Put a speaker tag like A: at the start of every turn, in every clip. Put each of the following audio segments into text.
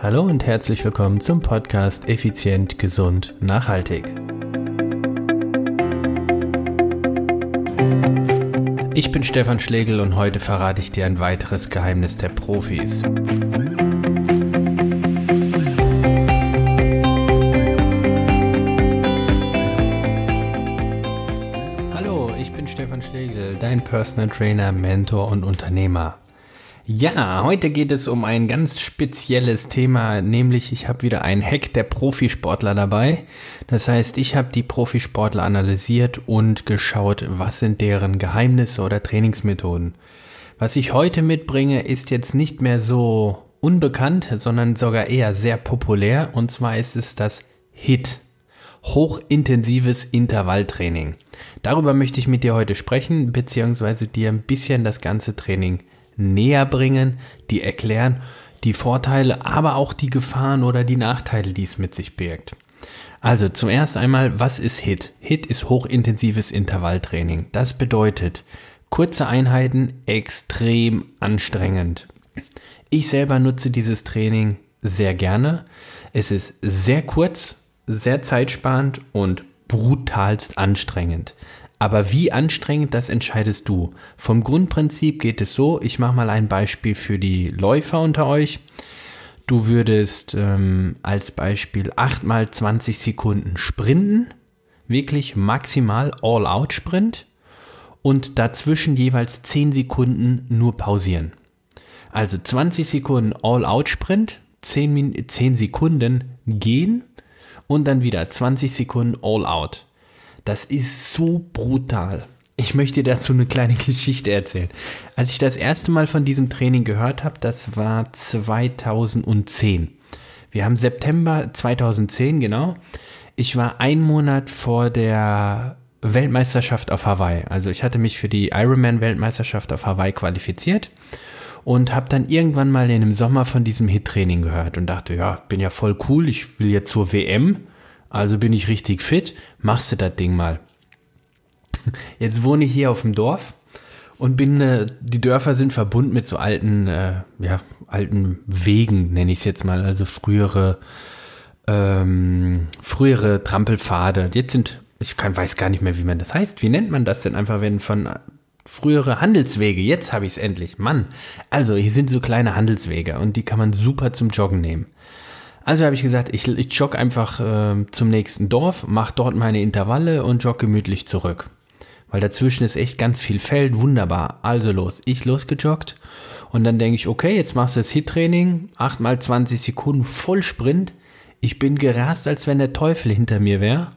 A: Hallo und herzlich willkommen zum Podcast Effizient, Gesund, Nachhaltig. Ich bin Stefan Schlegel und heute verrate ich dir ein weiteres Geheimnis der Profis. Hallo, ich bin Stefan Schlegel, dein Personal Trainer, Mentor und Unternehmer. Ja, heute geht es um ein ganz spezielles Thema, nämlich ich habe wieder einen Hack der Profisportler dabei. Das heißt, ich habe die Profisportler analysiert und geschaut, was sind deren Geheimnisse oder Trainingsmethoden. Was ich heute mitbringe, ist jetzt nicht mehr so unbekannt, sondern sogar eher sehr populär und zwar ist es das HIT. Hochintensives Intervalltraining. Darüber möchte ich mit dir heute sprechen, beziehungsweise dir ein bisschen das ganze Training näher bringen, die erklären, die Vorteile, aber auch die Gefahren oder die Nachteile, die es mit sich birgt. Also zuerst einmal, was ist HIT? HIT ist hochintensives Intervalltraining. Das bedeutet kurze Einheiten, extrem anstrengend. Ich selber nutze dieses Training sehr gerne. Es ist sehr kurz, sehr zeitsparend und brutalst anstrengend. Aber wie anstrengend, das entscheidest du. Vom Grundprinzip geht es so, ich mache mal ein Beispiel für die Läufer unter euch. Du würdest ähm, als Beispiel 8 mal 20 Sekunden sprinten, wirklich maximal All-Out-Sprint und dazwischen jeweils 10 Sekunden nur pausieren. Also 20 Sekunden All-Out-Sprint, 10, 10 Sekunden gehen und dann wieder 20 Sekunden All-Out. Das ist so brutal. Ich möchte dazu eine kleine Geschichte erzählen. Als ich das erste Mal von diesem Training gehört habe, das war 2010. Wir haben September 2010, genau. Ich war ein Monat vor der Weltmeisterschaft auf Hawaii. Also ich hatte mich für die Ironman-Weltmeisterschaft auf Hawaii qualifiziert und habe dann irgendwann mal in dem Sommer von diesem Hit-Training gehört und dachte, ja, bin ja voll cool, ich will jetzt zur WM also bin ich richtig fit, machst du das Ding mal. Jetzt wohne ich hier auf dem Dorf und bin, äh, die Dörfer sind verbunden mit so alten, äh, ja, alten Wegen, nenne ich es jetzt mal, also frühere, ähm, frühere Trampelpfade. Jetzt sind, ich kann, weiß gar nicht mehr, wie man das heißt. Wie nennt man das denn einfach, wenn von äh, frühere Handelswege, jetzt habe ich es endlich, Mann. Also, hier sind so kleine Handelswege und die kann man super zum Joggen nehmen. Also habe ich gesagt, ich, ich jogge einfach äh, zum nächsten Dorf, mache dort meine Intervalle und jogge gemütlich zurück. Weil dazwischen ist echt ganz viel Feld, wunderbar. Also los, ich losgejoggt und dann denke ich, okay, jetzt machst du das Hit-Training, 8 mal 20 Sekunden voll Sprint. Ich bin gerast, als wenn der Teufel hinter mir wäre.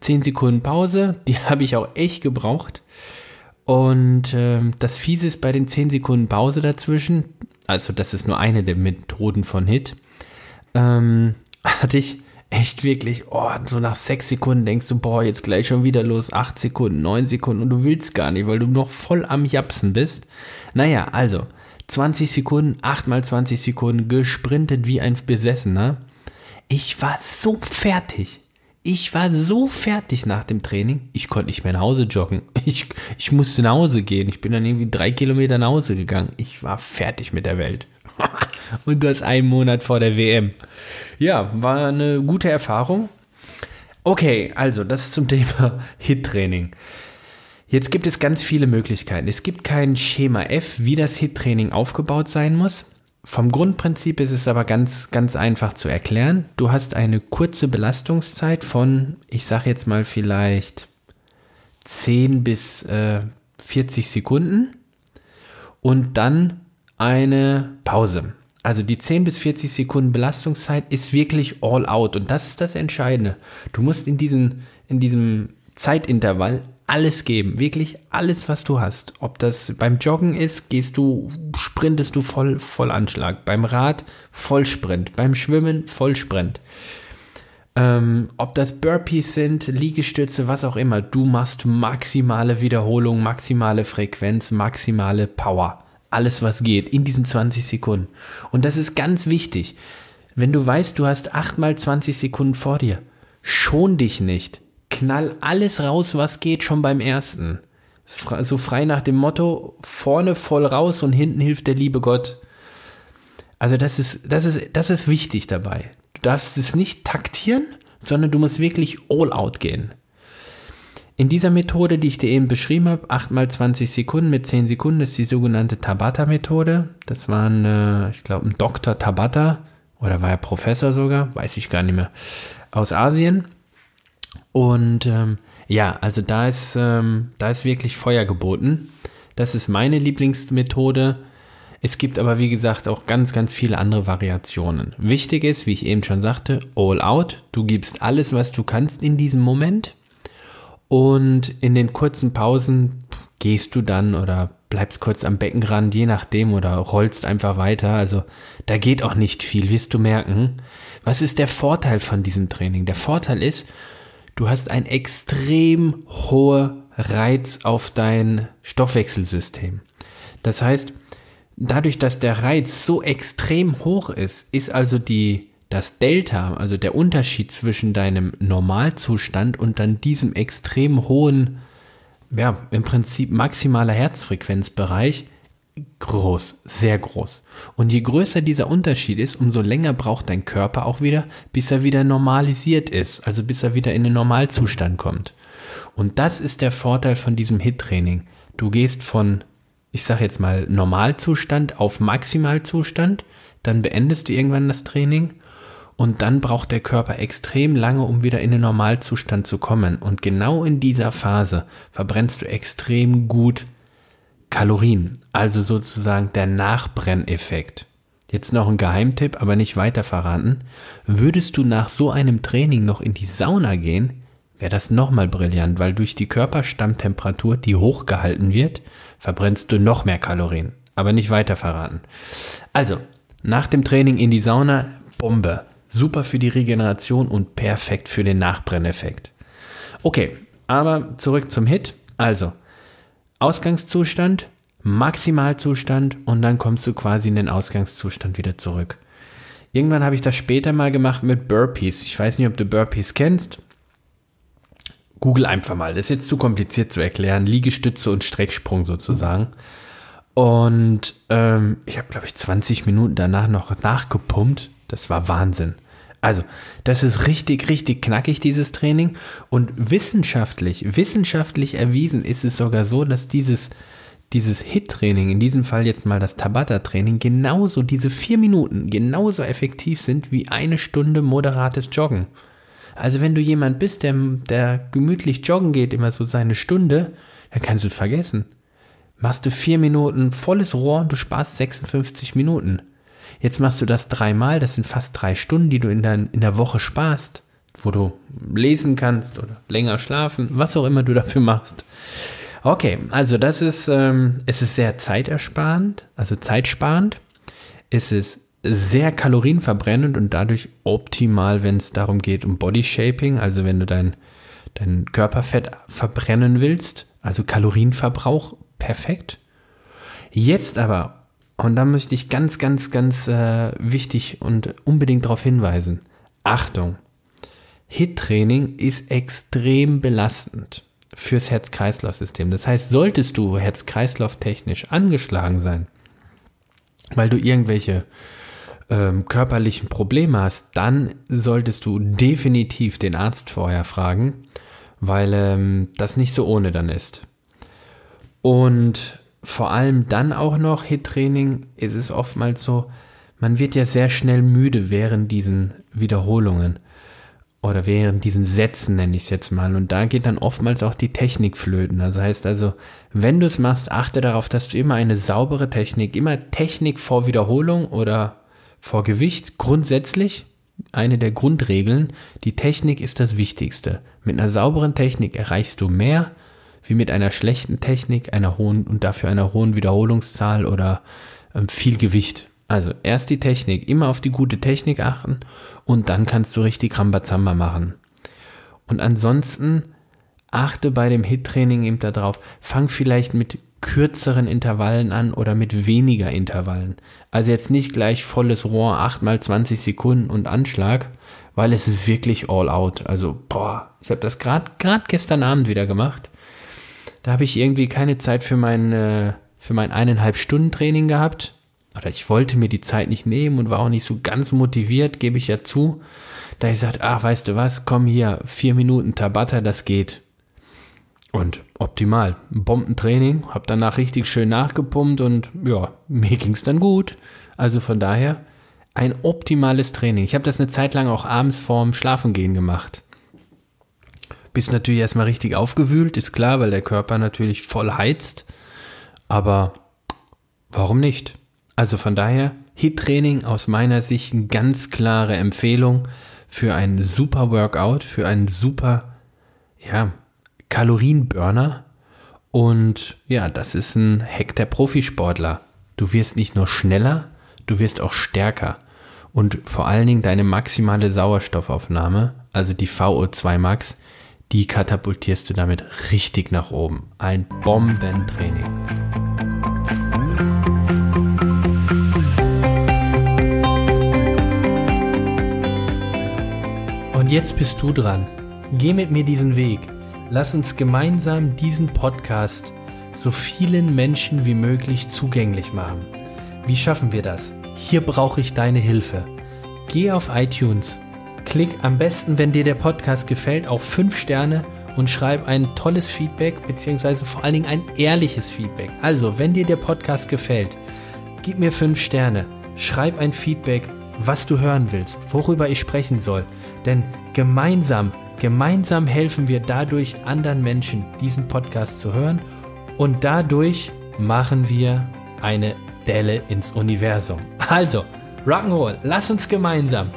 A: 10 Sekunden Pause, die habe ich auch echt gebraucht. Und äh, das Fiese ist bei den 10 Sekunden Pause dazwischen, also das ist nur eine der Methoden von Hit, ähm, hatte ich echt wirklich, oh, so nach sechs Sekunden denkst du, boah, jetzt gleich schon wieder los, acht Sekunden, neun Sekunden und du willst gar nicht, weil du noch voll am Japsen bist. Naja, also 20 Sekunden, acht mal 20 Sekunden, gesprintet wie ein Besessener. Ich war so fertig. Ich war so fertig nach dem Training. Ich konnte nicht mehr nach Hause joggen. Ich, ich musste nach Hause gehen. Ich bin dann irgendwie drei Kilometer nach Hause gegangen. Ich war fertig mit der Welt. Und das einen Monat vor der WM. Ja, war eine gute Erfahrung. Okay, also das zum Thema Hit-Training. Jetzt gibt es ganz viele Möglichkeiten. Es gibt kein Schema F, wie das Hit-Training aufgebaut sein muss. Vom Grundprinzip ist es aber ganz, ganz einfach zu erklären. Du hast eine kurze Belastungszeit von, ich sage jetzt mal vielleicht 10 bis äh, 40 Sekunden und dann eine Pause. Also die 10 bis 40 Sekunden Belastungszeit ist wirklich all out und das ist das Entscheidende. Du musst in, diesen, in diesem Zeitintervall alles geben, wirklich alles, was du hast. Ob das beim Joggen ist, gehst du, sprintest du voll, voll Anschlag. Beim Rad Vollsprint, beim Schwimmen Vollsprint. Ähm, ob das Burpees sind, Liegestütze, was auch immer, du machst maximale Wiederholung, maximale Frequenz, maximale Power alles, was geht, in diesen 20 Sekunden. Und das ist ganz wichtig. Wenn du weißt, du hast 8 mal 20 Sekunden vor dir, schon dich nicht. Knall alles raus, was geht, schon beim ersten. So frei nach dem Motto, vorne voll raus und hinten hilft der liebe Gott. Also das ist, das ist, das ist wichtig dabei. Du darfst es nicht taktieren, sondern du musst wirklich all out gehen. In dieser Methode, die ich dir eben beschrieben habe, 8 mal 20 Sekunden mit 10 Sekunden, ist die sogenannte Tabata-Methode. Das war ein, äh, ich glaube, ein Dr. Tabata, oder war er Professor sogar, weiß ich gar nicht mehr, aus Asien. Und ähm, ja, also da ist, ähm, da ist wirklich Feuer geboten. Das ist meine Lieblingsmethode. Es gibt aber, wie gesagt, auch ganz, ganz viele andere Variationen. Wichtig ist, wie ich eben schon sagte, all out. Du gibst alles, was du kannst in diesem Moment. Und in den kurzen Pausen gehst du dann oder bleibst kurz am Beckenrand, je nachdem, oder rollst einfach weiter. Also da geht auch nicht viel, wirst du merken. Was ist der Vorteil von diesem Training? Der Vorteil ist, du hast ein extrem hoher Reiz auf dein Stoffwechselsystem. Das heißt, dadurch, dass der Reiz so extrem hoch ist, ist also die, das Delta, also der Unterschied zwischen deinem Normalzustand und dann diesem extrem hohen, ja, im Prinzip maximaler Herzfrequenzbereich groß, sehr groß. Und je größer dieser Unterschied ist, umso länger braucht dein Körper auch wieder, bis er wieder normalisiert ist, also bis er wieder in den Normalzustand kommt. Und das ist der Vorteil von diesem HIT-Training. Du gehst von ich sage jetzt mal, Normalzustand auf Maximalzustand, dann beendest du irgendwann das Training und dann braucht der Körper extrem lange, um wieder in den Normalzustand zu kommen. Und genau in dieser Phase verbrennst du extrem gut Kalorien, also sozusagen der Nachbrenneffekt. Jetzt noch ein Geheimtipp, aber nicht weiter verraten. Würdest du nach so einem Training noch in die Sauna gehen, wäre das nochmal brillant, weil durch die Körperstammtemperatur, die hochgehalten wird, verbrennst du noch mehr Kalorien. Aber nicht weiter verraten. Also, nach dem Training in die Sauna, Bombe. Super für die Regeneration und perfekt für den Nachbrenneffekt. Okay, aber zurück zum Hit. Also, Ausgangszustand, Maximalzustand und dann kommst du quasi in den Ausgangszustand wieder zurück. Irgendwann habe ich das später mal gemacht mit Burpees. Ich weiß nicht, ob du Burpees kennst. Google einfach mal. Das ist jetzt zu kompliziert zu erklären. Liegestütze und Strecksprung sozusagen. Und ähm, ich habe, glaube ich, 20 Minuten danach noch nachgepumpt. Das war Wahnsinn. Also, das ist richtig, richtig knackig, dieses Training. Und wissenschaftlich, wissenschaftlich erwiesen ist es sogar so, dass dieses, dieses HIT-Training, in diesem Fall jetzt mal das Tabata-Training, genauso, diese vier Minuten, genauso effektiv sind wie eine Stunde moderates Joggen. Also wenn du jemand bist, der, der gemütlich joggen geht, immer so seine Stunde, dann kannst du es vergessen. Machst du vier Minuten volles Rohr, du sparst 56 Minuten. Jetzt machst du das dreimal, das sind fast drei Stunden, die du in der, in der Woche sparst, wo du lesen kannst oder länger schlafen, was auch immer du dafür machst. Okay, also das ist, ähm, es ist sehr zeitersparend, also zeitsparend. Es ist sehr kalorienverbrennend und dadurch optimal, wenn es darum geht, um Body Shaping, also wenn du dein, dein Körperfett verbrennen willst, also Kalorienverbrauch, perfekt. Jetzt aber, und da möchte ich ganz, ganz, ganz äh, wichtig und unbedingt darauf hinweisen, Achtung, HIT-Training ist extrem belastend fürs Herz-Kreislauf-System. Das heißt, solltest du herz-kreislauf-technisch angeschlagen sein, weil du irgendwelche ähm, körperlichen Probleme hast, dann solltest du definitiv den Arzt vorher fragen, weil ähm, das nicht so ohne dann ist. Und vor allem dann auch noch Hit-Training ist es oftmals so, man wird ja sehr schnell müde während diesen Wiederholungen oder während diesen Sätzen nenne ich es jetzt mal. Und da geht dann oftmals auch die Technik flöten. Also heißt also, wenn du es machst, achte darauf, dass du immer eine saubere Technik, immer Technik vor Wiederholung oder vor Gewicht grundsätzlich eine der Grundregeln, die Technik ist das Wichtigste. Mit einer sauberen Technik erreichst du mehr wie mit einer schlechten Technik, einer hohen und dafür einer hohen Wiederholungszahl oder ähm, viel Gewicht. Also erst die Technik, immer auf die gute Technik achten und dann kannst du richtig Rambazamba machen. Und ansonsten achte bei dem Hit-Training eben darauf, fang vielleicht mit kürzeren Intervallen an oder mit weniger Intervallen. Also jetzt nicht gleich volles Rohr, 8 mal 20 Sekunden und Anschlag, weil es ist wirklich all out. Also, boah, ich habe das gerade gestern Abend wieder gemacht. Da habe ich irgendwie keine Zeit für mein, äh, für mein eineinhalb Stunden Training gehabt. oder ich wollte mir die Zeit nicht nehmen und war auch nicht so ganz motiviert, gebe ich ja zu, da ich sagte, ach, weißt du was, komm hier, vier Minuten Tabata, das geht. Und optimal. Bombentraining, hab danach richtig schön nachgepumpt und ja, mir ging's dann gut. Also von daher ein optimales Training. Ich habe das eine Zeit lang auch abends vorm Schlafengehen gemacht. Bist natürlich erstmal richtig aufgewühlt, ist klar, weil der Körper natürlich voll heizt. Aber warum nicht? Also von daher, HIT-Training aus meiner Sicht eine ganz klare Empfehlung für ein super Workout, für einen super, ja, Kalorienburner. Und ja, das ist ein Hack der Profisportler. Du wirst nicht nur schneller, du wirst auch stärker. Und vor allen Dingen deine maximale Sauerstoffaufnahme, also die VO2 Max, die katapultierst du damit richtig nach oben. Ein Bombentraining. Und jetzt bist du dran. Geh mit mir diesen Weg. Lass uns gemeinsam diesen Podcast so vielen Menschen wie möglich zugänglich machen. Wie schaffen wir das? Hier brauche ich deine Hilfe. Geh auf iTunes Klick am besten, wenn dir der Podcast gefällt, auf 5 Sterne und schreib ein tolles Feedback, beziehungsweise vor allen Dingen ein ehrliches Feedback. Also, wenn dir der Podcast gefällt, gib mir 5 Sterne, schreib ein Feedback, was du hören willst, worüber ich sprechen soll. Denn gemeinsam, gemeinsam helfen wir dadurch anderen Menschen, diesen Podcast zu hören und dadurch machen wir eine Delle ins Universum. Also, Rock'n'Roll, lass uns gemeinsam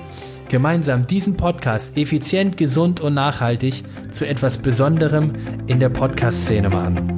A: gemeinsam diesen Podcast effizient, gesund und nachhaltig zu etwas Besonderem in der Podcast-Szene machen.